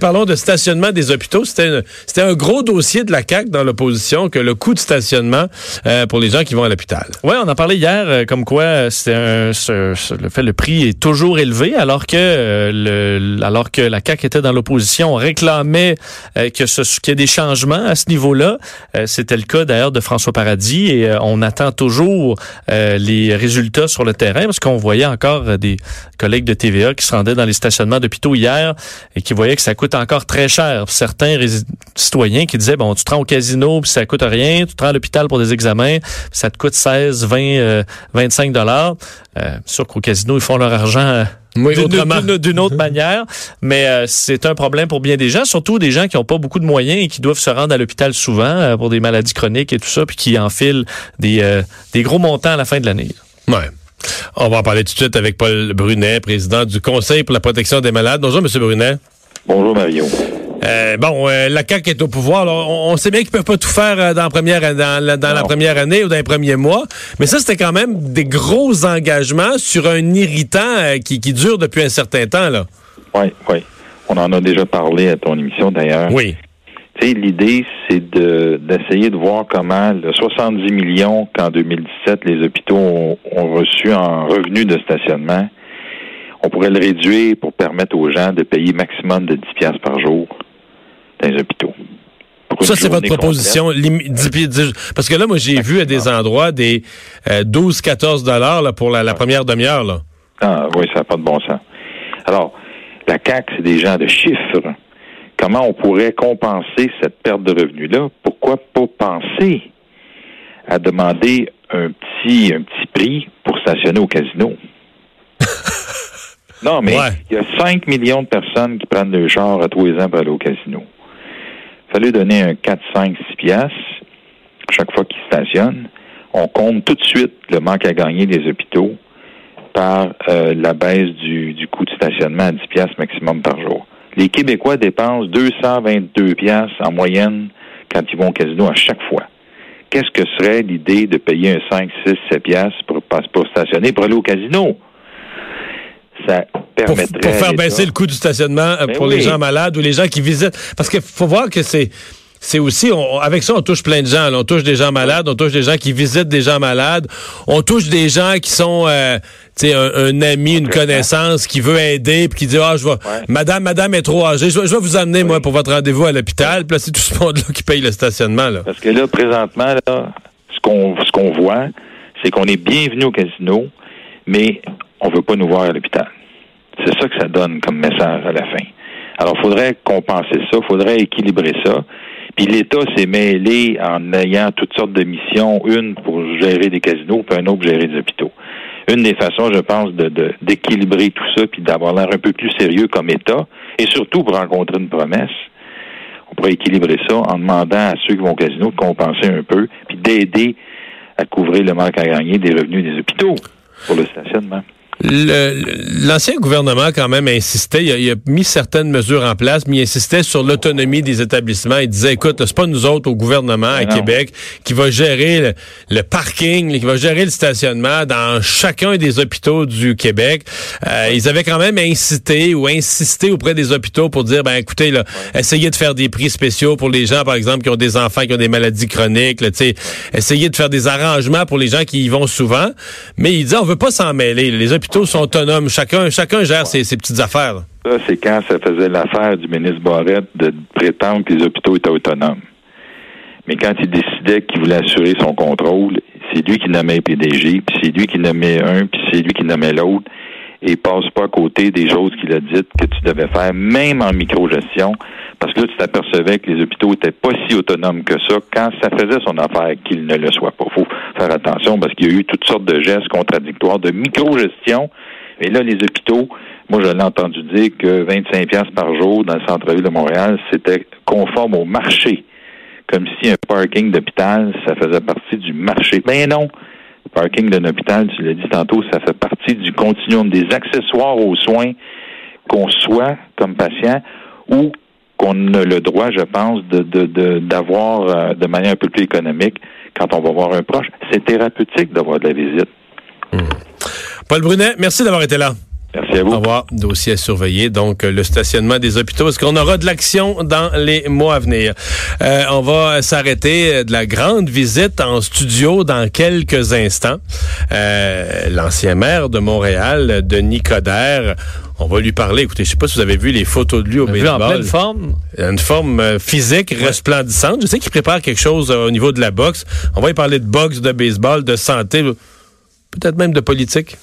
Parlons de stationnement des hôpitaux. C'était un gros dossier de la CAC dans l'opposition que le coût de stationnement euh, pour les gens qui vont à l'hôpital. Ouais, on en parlait hier, euh, comme quoi euh, le fait le prix est toujours élevé, alors que le, alors que la CAC était dans l'opposition, on réclamait ce qu'il y ait des changements à ce niveau-là. C'était le cas d'ailleurs de François Paradis et on attend toujours les résultats sur le terrain parce qu'on voyait encore des collègues de TVA qui se rendaient dans les stationnements d'hôpitaux hier et qui voyaient que ça coûte encore très cher. Certains citoyens qui disaient, bon, tu te rends au casino, puis ça coûte rien, tu te rends à l'hôpital pour des examens, ça te coûte 16, 20, 25 dollars. Euh, sûr qu'au casino, ils font leur argent euh, d'une autre manière, mais euh, c'est un problème pour bien des gens, surtout des gens qui n'ont pas beaucoup de moyens et qui doivent se rendre à l'hôpital souvent euh, pour des maladies chroniques et tout ça, puis qui enfilent des, des gros montants à la fin de l'année. Ouais. On va en parler tout de suite avec Paul Brunet, président du Conseil pour la protection des malades. Bonjour, M. Brunet. Bonjour, Mario. Euh, bon, euh, la CAQ est au pouvoir. on, sait bien qu'ils peuvent pas tout faire euh, dans, la première, dans, la, dans la première année ou dans les premiers mois, mais ça, c'était quand même des gros engagements sur un irritant qui, qui dure depuis un certain temps. là. Oui, oui. On en a déjà parlé à ton émission, d'ailleurs. Oui. Tu sais, l'idée, c'est d'essayer de, voir comment le 70 millions qu'en 2017 les hôpitaux ont, ont reçu en revenus de stationnement on pourrait le réduire pour permettre aux gens de payer maximum de 10 piastres par jour dans les hôpitaux. Ça, c'est votre proposition. parce que là, moi, j'ai vu à des endroits des 12-14 euh, dollars pour la, première demi-heure. Ah oui, ça n'a pas de bon sens. Alors, la CAC, c'est des gens de chiffres. Comment on pourrait compenser cette perte de revenus-là? Pourquoi pas penser à demander un petit, un petit prix pour stationner au casino? Non, mais il y a 5 millions de personnes qui prennent le char à tous les ans pour aller au casino. Il fallait donner un 4, 5, 6 piastres chaque fois qu'ils stationnent. On compte tout de suite le manque à gagner des hôpitaux par euh, la baisse du, du coût de stationnement à 10 piastres maximum par jour. Les Québécois dépensent 222 piastres en moyenne quand ils vont au casino à chaque fois. Qu'est-ce que serait l'idée de payer un 5, 6, 7 piastres pour, pour stationner pour aller au casino? Ça permettrait. Pour, faire baisser le coût du stationnement euh, ben pour les gens malades ou les gens qui visitent. Parce qu'il faut voir que c'est. C'est aussi, avec ça, on touche plein de gens. On touche des gens malades, on touche des gens qui visitent des gens malades, on touche des gens qui sont, euh, tu sais, un, ami, une connaissance qui veut aider, puis qui dit, ah, je vais, madame, madame est trop âgée, je vais, vous amener, moi, pour votre rendez-vous à l'hôpital. Puis là, c'est tout ce monde-là qui paye le stationnement, là. Parce que là, présentement, là, ce qu'on, ce qu'on voit, c'est qu'on est bienvenu au casino, mais on veut pas nous voir à l'hôpital. C'est ça que ça donne comme message à la fin. Alors, il faudrait compenser ça, il faudrait équilibrer ça. Puis l'État s'est mêlé en ayant toutes sortes de missions, une pour gérer des casinos, puis un autre pour gérer des hôpitaux. Une des façons, je pense, de d'équilibrer tout ça, puis d'avoir l'air un peu plus sérieux comme État, et surtout pour rencontrer une promesse, on pourrait équilibrer ça en demandant à ceux qui vont au casino de compenser un peu, puis d'aider à couvrir le manque à gagner des revenus des hôpitaux pour le stationnement. L'ancien gouvernement, quand même, insistait, il a, mis certaines mesures en place, mais il insistait sur l'autonomie des établissements. Il disait, écoute, c'est pas nous autres au gouvernement à Québec qui va gérer le, parking, qui va gérer le stationnement dans chacun des hôpitaux du Québec. Euh, ils avaient quand même incité ou insisté auprès des hôpitaux pour dire, ben écoutez, là, essayez de faire des prix spéciaux pour les gens, par exemple, qui ont des enfants qui ont des maladies chroniques. Là, essayez de faire des arrangements pour les gens qui y vont souvent. Mais il dit, on veut pas s'en mêler. Les hôpitaux hôpitaux sont autonomes. Chacun, chacun gère ses, petites affaires. Ça, c'est quand ça faisait l'affaire du ministre Barrette de prétendre que les hôpitaux étaient autonomes. Mais quand il décidait qu'il voulait assurer son contrôle, c'est lui qui nommait PDG, puis c'est lui qui nommait un, puis c'est lui qui nommait l'autre, et passe pas à côté des choses qu'il a dites que tu devais faire, même en microgestion, parce que là, tu t'apercevais que les hôpitaux étaient pas si autonomes que ça quand ça faisait son affaire qu'il ne le soit pas. faut faire attention parce qu'il y a eu toutes sortes de gestes contradictoires de micro-gestion. Et là, les hôpitaux Moi, je l'ai entendu dire que 25 pièces par jour dans le centre-ville de Montréal, c'était conforme au marché. Comme si un parking d'hôpital, ça faisait partie du marché. Ben non. Le parking d'un hôpital, tu l'as dit tantôt, ça fait partie du continuum des accessoires aux soins qu'on soit comme patient ou qu'on a le droit, je pense, de d'avoir euh, de, manière un peu plus économique quand on va voir un proche. C'est thérapeutique d'avoir de la visite. Hmm. Paul Brunet, merci d'avoir été là. Merci à vous. Au revoir. Dossier à surveiller. Donc, le stationnement des hôpitaux. Est-ce qu'on aura de l'action dans les mois à venir? Euh, on va s'arrêter de la grande visite en studio dans quelques instants. Euh, L'ancien maire de Montréal, Denis Coderre, on va lui parler. Écoutez, je sais pas si vous avez vu les photos de lui au baseball. en pleine forme. Une forme euh, physique resplendissante. Je sais qu'il prépare quelque chose euh, au niveau de la boxe. On va y parler de boxe, de baseball, de santé, peut-être même de politique.